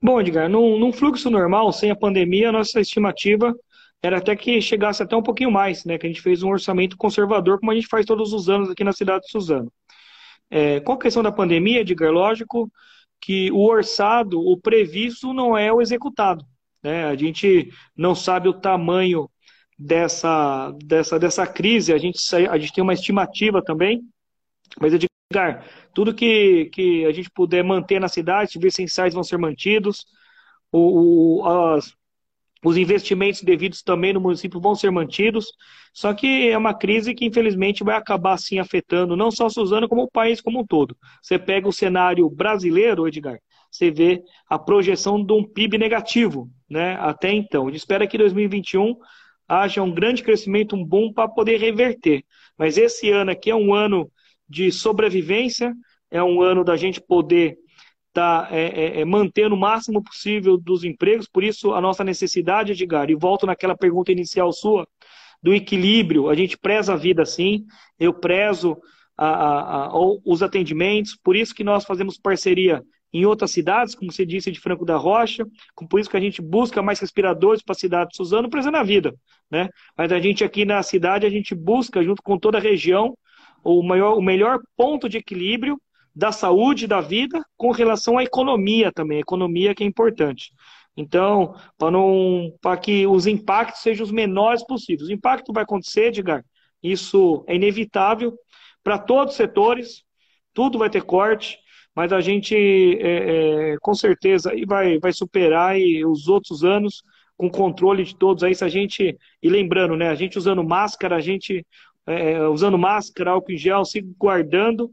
Bom, Edgar, num, num fluxo normal, sem a pandemia, a nossa estimativa era até que chegasse até um pouquinho mais, né? Que a gente fez um orçamento conservador, como a gente faz todos os anos aqui na cidade de Suzano. É, com a questão da pandemia, Edgar, lógico, que o orçado, o previsto, não é o executado. Né? A gente não sabe o tamanho dessa, dessa, dessa crise, a gente, a gente tem uma estimativa também, mas Edgar, tudo que, que a gente puder manter na cidade, os essenciais vão ser mantidos, o, o, as, os investimentos devidos também no município vão ser mantidos, só que é uma crise que infelizmente vai acabar assim afetando não só Suzano, como o país como um todo. Você pega o cenário brasileiro, Edgar, você vê a projeção de um PIB negativo, né? Até então. A gente espera que 2021 haja um grande crescimento, um boom para poder reverter. Mas esse ano aqui é um ano de sobrevivência, é um ano da gente poder está é, é, é, mantendo o máximo possível dos empregos, por isso a nossa necessidade, Edgar, e volto naquela pergunta inicial sua, do equilíbrio, a gente preza a vida sim, eu prezo a, a, a, os atendimentos, por isso que nós fazemos parceria em outras cidades, como você disse, de Franco da Rocha, por isso que a gente busca mais respiradores para a cidade de Suzano, prezando a vida, né? Mas a gente aqui na cidade, a gente busca, junto com toda a região, o, maior, o melhor ponto de equilíbrio da saúde, da vida, com relação à economia também, a economia que é importante. Então, para que os impactos sejam os menores possíveis. O impacto vai acontecer, Edgar, isso é inevitável para todos os setores, tudo vai ter corte, mas a gente, é, é, com certeza, vai, vai superar e os outros anos com controle de todos aí, se a gente, e lembrando, né, a gente usando máscara, a gente é, usando máscara, álcool em gel, se guardando,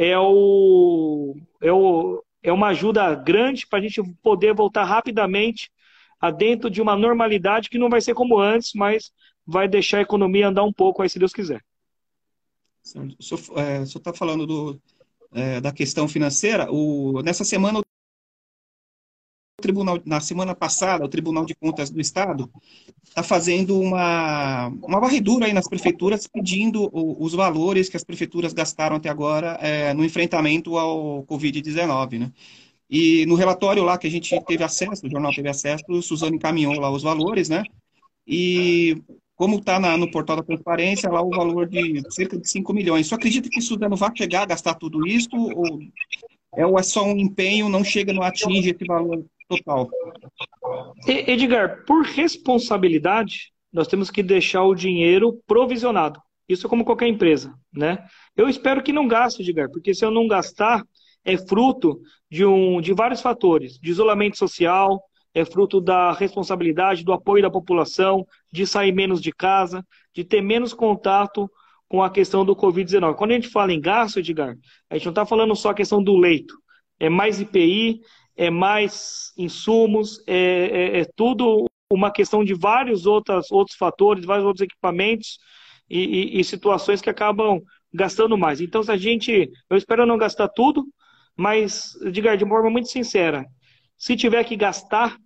é, o, é, o, é uma ajuda grande para a gente poder voltar rapidamente a dentro de uma normalidade que não vai ser como antes, mas vai deixar a economia andar um pouco aí, se Deus quiser. O senhor está falando do, é, da questão financeira. O, nessa semana, tribunal, na semana passada, o Tribunal de Contas do Estado está fazendo uma, uma varredura aí nas prefeituras, pedindo o, os valores que as prefeituras gastaram até agora é, no enfrentamento ao Covid-19, né? E no relatório lá que a gente teve acesso, o jornal teve acesso, o Suzano encaminhou lá os valores, né? E como está no portal da transparência, lá o valor de cerca de 5 milhões. Só acredita que Suzano vai chegar a gastar tudo isso? Ou é só um empenho, não chega, não atinge esse valor total. Edgar, por responsabilidade, nós temos que deixar o dinheiro provisionado. Isso é como qualquer empresa, né? Eu espero que não gaste, Edgar, porque se eu não gastar, é fruto de, um, de vários fatores, de isolamento social, é fruto da responsabilidade, do apoio da população, de sair menos de casa, de ter menos contato com a questão do Covid-19. Quando a gente fala em gasto, Edgar, a gente não está falando só a questão do leito, é mais IPI, é mais insumos, é, é, é tudo uma questão de vários outros, outros fatores, vários outros equipamentos e, e, e situações que acabam gastando mais. Então, se a gente. Eu espero não gastar tudo, mas, diga de forma muito sincera, se tiver que gastar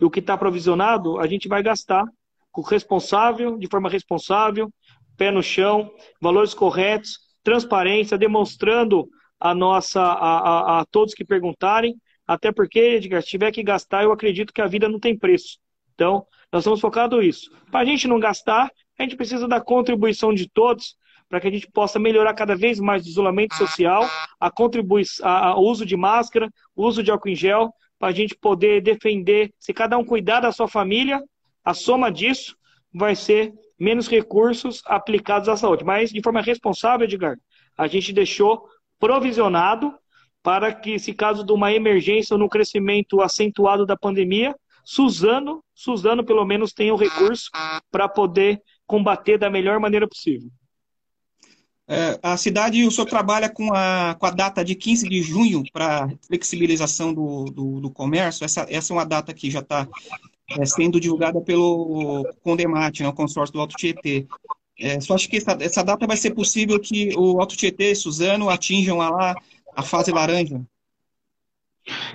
o que está provisionado, a gente vai gastar com responsável, de forma responsável, pé no chão, valores corretos, transparência, demonstrando a nossa a, a, a todos que perguntarem, até porque, Edgar, se tiver que gastar, eu acredito que a vida não tem preço. Então, nós estamos focados nisso. Para a gente não gastar, a gente precisa da contribuição de todos para que a gente possa melhorar cada vez mais o isolamento social, a contribuição, o uso de máscara, o uso de álcool em gel, para a gente poder defender. Se cada um cuidar da sua família, a soma disso vai ser menos recursos aplicados à saúde. Mas, de forma responsável, Edgar, a gente deixou provisionado para que, se caso de uma emergência ou no crescimento acentuado da pandemia, Suzano, Suzano pelo menos tenha o recurso para poder combater da melhor maneira possível. É, a cidade, o senhor trabalha com a, com a data de 15 de junho para flexibilização do, do, do, comércio. Essa, essa é uma data que já está é, sendo divulgada pelo Condemate, né, o consórcio do Alto Tietê. É, só acho que essa, essa data vai ser possível que o Alto Tietê e Suzano atinjam lá a fase laranja.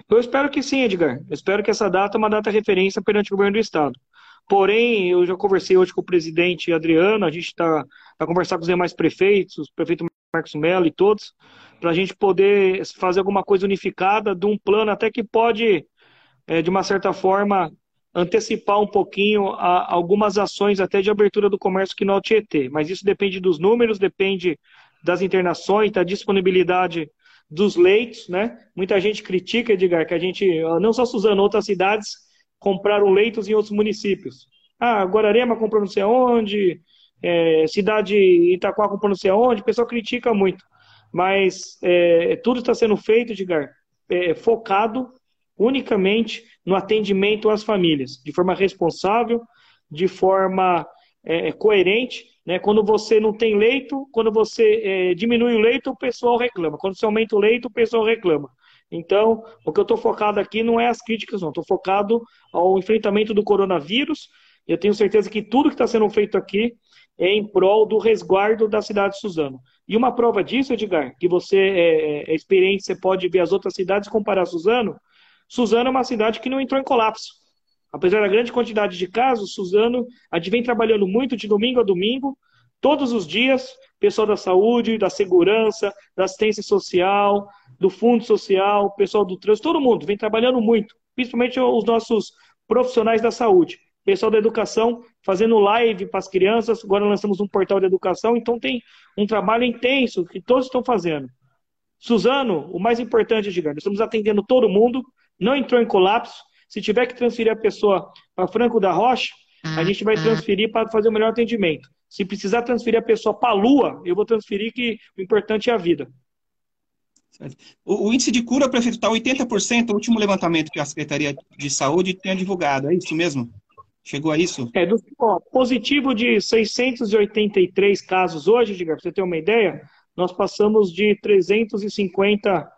Eu espero que sim, Edgar. Eu espero que essa data é uma data referência perante o governo do Estado. Porém, eu já conversei hoje com o presidente Adriano, a gente está a conversar com os demais prefeitos, o prefeito Marcos Mello e todos, para a gente poder fazer alguma coisa unificada de um plano até que pode, é, de uma certa forma, antecipar um pouquinho a, algumas ações até de abertura do comércio aqui no Tietê. Mas isso depende dos números, depende das internações, da disponibilidade dos leitos, né? Muita gente critica, Edgar, que a gente, não só Suzano, outras cidades compraram leitos em outros municípios. Ah, Guararema comprou não sei aonde, é, cidade Itaquá comprou não sei aonde, o pessoal critica muito. Mas é, tudo está sendo feito, Edgar, é, focado unicamente no atendimento às famílias, de forma responsável, de forma é, coerente. Né? Quando você não tem leito, quando você é, diminui o leito, o pessoal reclama. Quando você aumenta o leito, o pessoal reclama. Então, o que eu estou focado aqui não é as críticas, não. Estou focado ao enfrentamento do coronavírus. Eu tenho certeza que tudo que está sendo feito aqui é em prol do resguardo da cidade de Suzano. E uma prova disso, Edgar, que você é, é experiente, você pode ver as outras cidades e comparar Suzano. Suzano é uma cidade que não entrou em colapso. Apesar da grande quantidade de casos, Suzano, a gente vem trabalhando muito de domingo a domingo, todos os dias, pessoal da saúde, da segurança, da assistência social, do Fundo Social, pessoal do trânsito, todo mundo vem trabalhando muito, principalmente os nossos profissionais da saúde. Pessoal da educação fazendo live para as crianças, agora lançamos um portal de educação, então tem um trabalho intenso que todos estão fazendo. Suzano, o mais importante, nós estamos atendendo todo mundo, não entrou em colapso. Se tiver que transferir a pessoa para Franco da Rocha, a gente vai transferir para fazer o melhor atendimento. Se precisar transferir a pessoa para a Lua, eu vou transferir que o importante é a vida. O, o, índice de cura, prefeito, está 80%, o último levantamento que a Secretaria de Saúde tinha divulgado, é isso mesmo? Chegou a isso? É, do, ó, positivo de 683 casos hoje, diga, para você ter uma ideia, nós passamos de 350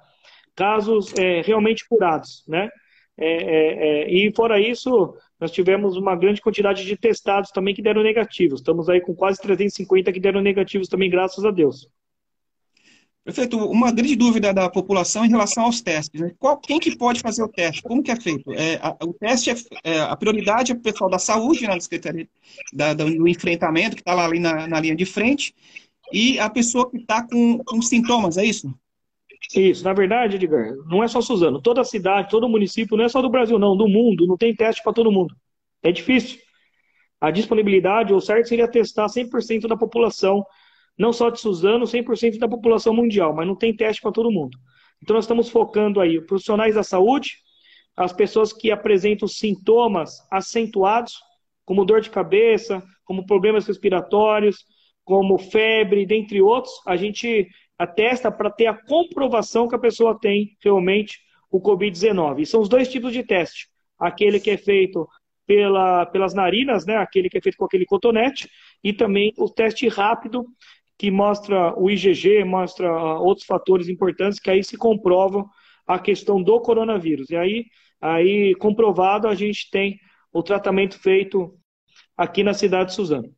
casos é, realmente curados, né? É, é, é, e fora isso, nós tivemos uma grande quantidade de testados também que deram negativos. Estamos aí com quase 350 que deram negativos também, graças a Deus. Perfeito. Uma grande dúvida da população em relação aos testes. Né? Qual, quem que pode fazer o teste? Como que é feito? É, a, o teste, é, é, a prioridade é o pessoal da saúde, né, Secretaria da, do enfrentamento, que está lá ali na, na, linha de frente, e a pessoa que está com, com sintomas, é isso? Isso, na verdade, Edgar, não é só Suzano. Toda cidade, todo município, não é só do Brasil, não, do mundo, não tem teste para todo mundo. É difícil. A disponibilidade, ou certo seria testar 100% da população não só de Suzano, 100% da população mundial, mas não tem teste para todo mundo. Então nós estamos focando aí profissionais da saúde, as pessoas que apresentam sintomas acentuados, como dor de cabeça, como problemas respiratórios, como febre, dentre outros. A gente atesta para ter a comprovação que a pessoa tem realmente o Covid-19. E são os dois tipos de teste. Aquele que é feito pela, pelas narinas, né? aquele que é feito com aquele cotonete, e também o teste rápido, que mostra o IgG, mostra ah, outros fatores importantes que aí se comprovam a questão do coronavírus. E aí, aí comprovado, a gente tem o tratamento feito aqui na cidade de Suzano.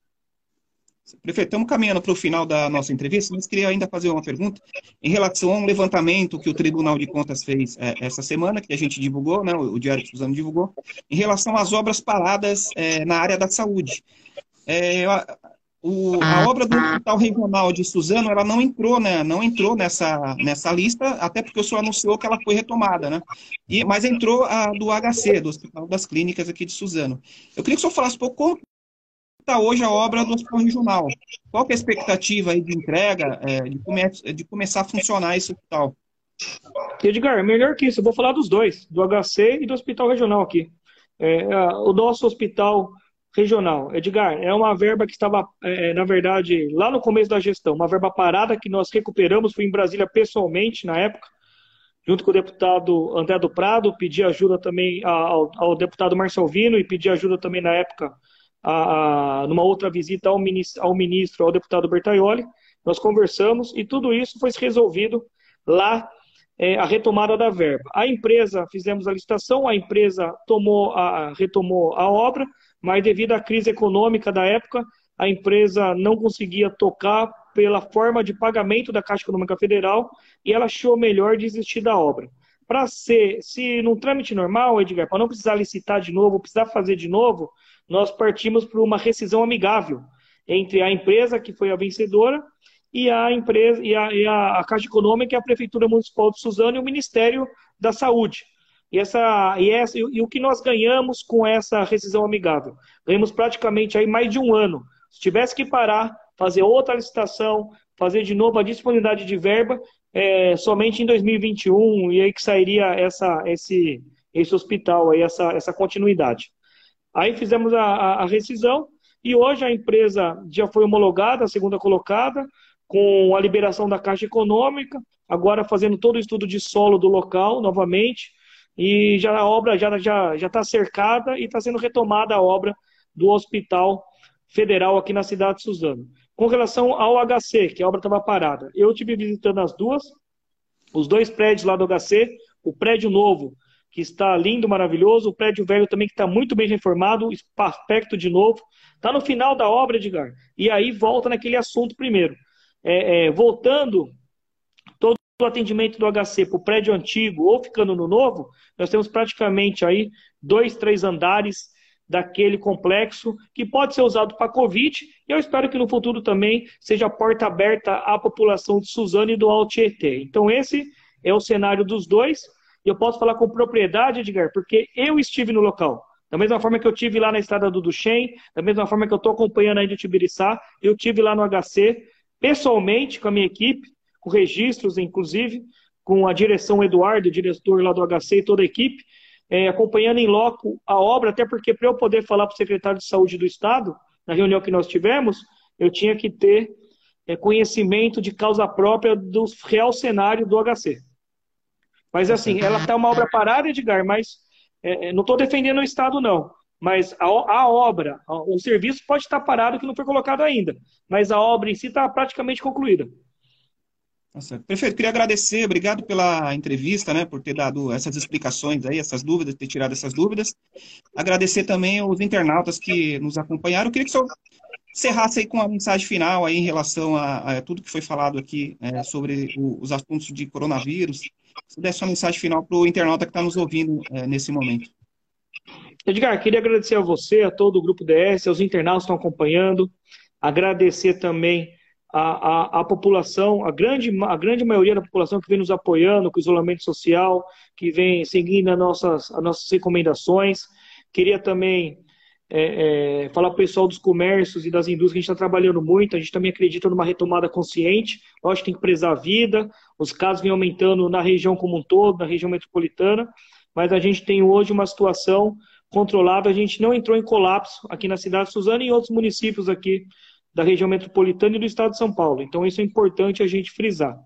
Prefeito, estamos caminhando para o final da nossa entrevista, mas queria ainda fazer uma pergunta em relação a um levantamento que o Tribunal de Contas fez é, essa semana, que a gente divulgou, né, o Diário de Suzano divulgou, em relação às obras paradas é, na área da saúde. É, o, a obra do Hospital Regional de Suzano, ela não entrou, né, não entrou nessa, nessa lista, até porque o senhor anunciou que ela foi retomada, né? E, mas entrou a do HC, do Hospital das Clínicas aqui de Suzano. Eu queria que o senhor falasse um pouco como está hoje a obra do Hospital Regional. Qual é a expectativa aí de entrega, é, de, come de começar a funcionar esse hospital? Edgar, melhor que isso, eu vou falar dos dois, do HC e do Hospital Regional aqui. É, o nosso hospital regional, Edgar, é uma verba que estava, é, na verdade, lá no começo da gestão, uma verba parada que nós recuperamos, fui em Brasília pessoalmente na época, junto com o deputado André do Prado, pedi ajuda também ao, ao deputado Marcelvino e pedi ajuda também na época a, a, numa outra visita ao ministro, ao ministro, ao deputado Bertaioli, nós conversamos e tudo isso foi resolvido lá, é, a retomada da verba. A empresa, fizemos a licitação, a empresa tomou a, retomou a obra, mas devido à crise econômica da época, a empresa não conseguia tocar pela forma de pagamento da Caixa Econômica Federal e ela achou melhor desistir da obra. Para ser, se num trâmite normal, Edgar, para não precisar licitar de novo, precisar fazer de novo, nós partimos para uma rescisão amigável entre a empresa que foi a vencedora e a empresa e a, e a, Caixa Econômica a Prefeitura Municipal de Suzano e o Ministério da Saúde. E, essa, e, essa, e o que nós ganhamos com essa rescisão amigável? Ganhamos praticamente aí mais de um ano. Se tivesse que parar, fazer outra licitação, fazer de novo a disponibilidade de verba, é, somente em 2021, e aí que sairia essa, esse, esse hospital, aí, essa, essa continuidade. Aí fizemos a, a, a rescisão e hoje a empresa já foi homologada, a segunda colocada, com a liberação da Caixa Econômica, agora fazendo todo o estudo de solo do local novamente, e já a obra já já já está cercada e está sendo retomada a obra do Hospital Federal aqui na cidade de Suzano. Com relação ao HC, que a obra estava parada, eu tive visitando as duas, os dois prédios lá do HC, o prédio novo que está lindo, maravilhoso. O prédio velho também que está muito bem reformado, aspecto de novo. Está no final da obra, Edgar. E aí volta naquele assunto primeiro. É, é, voltando todo o atendimento do HC para o prédio antigo ou ficando no novo, nós temos praticamente aí dois, três andares daquele complexo que pode ser usado para Covid e eu espero que no futuro também seja porta aberta à população de Suzano e do Alto Tietê. Então esse é o cenário dos dois. E eu posso falar com propriedade, Edgar, porque eu estive no local. Da mesma forma que eu tive lá na estrada do Duchem, da mesma forma que eu estou acompanhando aí de Tibiriçá, eu tive lá no HC, pessoalmente, com a minha equipe, com registros, inclusive, com a direção Eduardo, diretor lá do HC e toda a equipe, é, acompanhando em loco a obra, até porque para eu poder falar para o secretário de Saúde do Estado, na reunião que nós tivemos, eu tinha que ter é, conhecimento de causa própria do real cenário do HC. Mas assim, ela está uma obra parada, Edgar, mas é, é não estou defendendo o Estado, não. Mas a, a, obra, o serviço pode estar parado que não foi colocado ainda. Mas a obra em si está praticamente concluída. Nossa, tá perfeito, queria agradecer, obrigado pela entrevista, né, por ter dado essas explicações aí, essas dúvidas, ter tirado essas dúvidas. Agradecer também os internautas que nos acompanharam. Eu queria que o senhor encerrasse aí com uma mensagem final aí em relação a, a tudo que foi falado aqui é, sobre o, os assuntos de coronavírus, se desse uma mensagem final para o internauta que está nos ouvindo é, nesse momento. Edgar, queria agradecer a você, a todo o Grupo DS, aos internautas que estão acompanhando, agradecer também a, a, a, população, a grande, a grande maioria da população que vem nos apoiando com o isolamento social, que vem seguindo as nossas, as nossas recomendações. Queria também é, é, falar para o pessoal dos comércios e das indústrias que a gente está trabalhando muito, a gente também acredita numa retomada consciente, lógico que tem que prezar a vida, os casos vêm aumentando na região como um todo, na região metropolitana, mas a gente tem hoje uma situação controlável, a gente não entrou em colapso aqui na cidade de Suzano e em outros municípios aqui da região metropolitana e do estado de São Paulo, então isso é importante a gente frisar.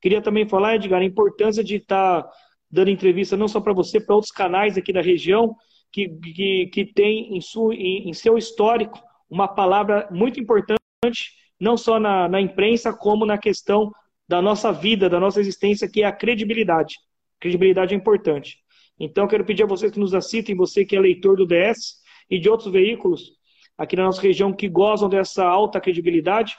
Queria também falar, Edgar, a importância de estar tá dando entrevista não só para você, para outros canais aqui da região, que, que, que tem em, su, em, em seu histórico uma palavra muito importante, não só na, na imprensa, como na questão da nossa vida, da nossa existência, que é a credibilidade. Credibilidade é importante. Então, quero pedir a vocês que nos assistem, você que é leitor do DS e de outros veículos aqui na nossa região que gozam dessa alta credibilidade,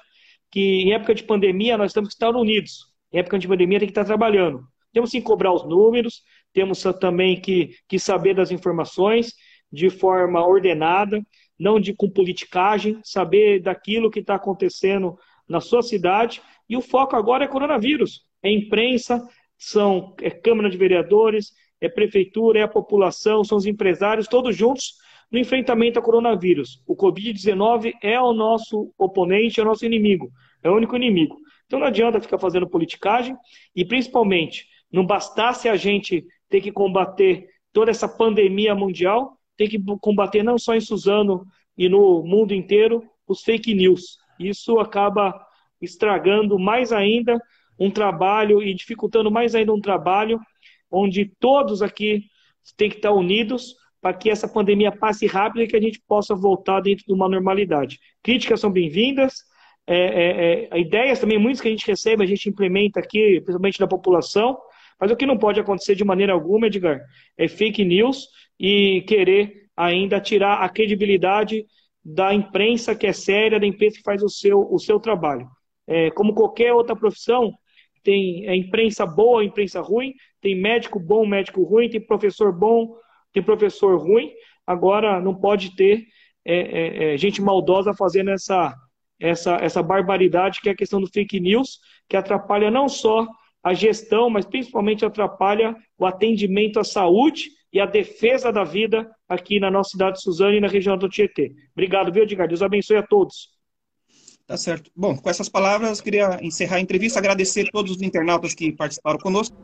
que em época de pandemia nós temos que estar unidos. Em época de pandemia tem que estar trabalhando. Temos que cobrar os números, temos também que, que saber das informações de forma ordenada, não de com politicagem, saber daquilo que está acontecendo na sua cidade. E o foco agora é coronavírus. É imprensa, são é Câmara de Vereadores, é Prefeitura, é a população, são os empresários, todos juntos no enfrentamento ao coronavírus. O Covid-19 é o nosso oponente, é o nosso inimigo, é o único inimigo. Então não adianta ficar fazendo politicagem e, principalmente, não bastasse a gente ter que combater toda essa pandemia mundial, tem que combater não só em Suzano e no mundo inteiro os fake news. Isso acaba estragando mais ainda um trabalho e dificultando mais ainda um trabalho onde todos aqui têm que estar unidos para que essa pandemia passe rápido e que a gente possa voltar dentro de uma normalidade. Críticas são bem-vindas, é, é, é, ideias também, muitas que a gente recebe, a gente implementa aqui, principalmente da população, mas o que não pode acontecer de maneira alguma, Edgar, é fake news e querer ainda tirar a credibilidade da imprensa que é séria, da imprensa que faz o seu, o seu trabalho. É, como qualquer outra profissão, tem é, imprensa boa, imprensa ruim, tem médico bom, médico ruim, tem professor bom, tem professor ruim. Agora não pode ter é, é, é gente maldosa fazendo essa, essa, essa barbaridade que é a questão do fake news, que atrapalha não só a gestão, mas principalmente atrapalha o atendimento à saúde e a defesa da vida aqui na nossa cidade de Suzano e na região do Tietê. Obrigado, viu, Edgar? Deus abençoe a todos. Tá certo. Bom, com essas palavras, queria encerrar a entrevista, agradecer a todos os internautas que participaram conosco.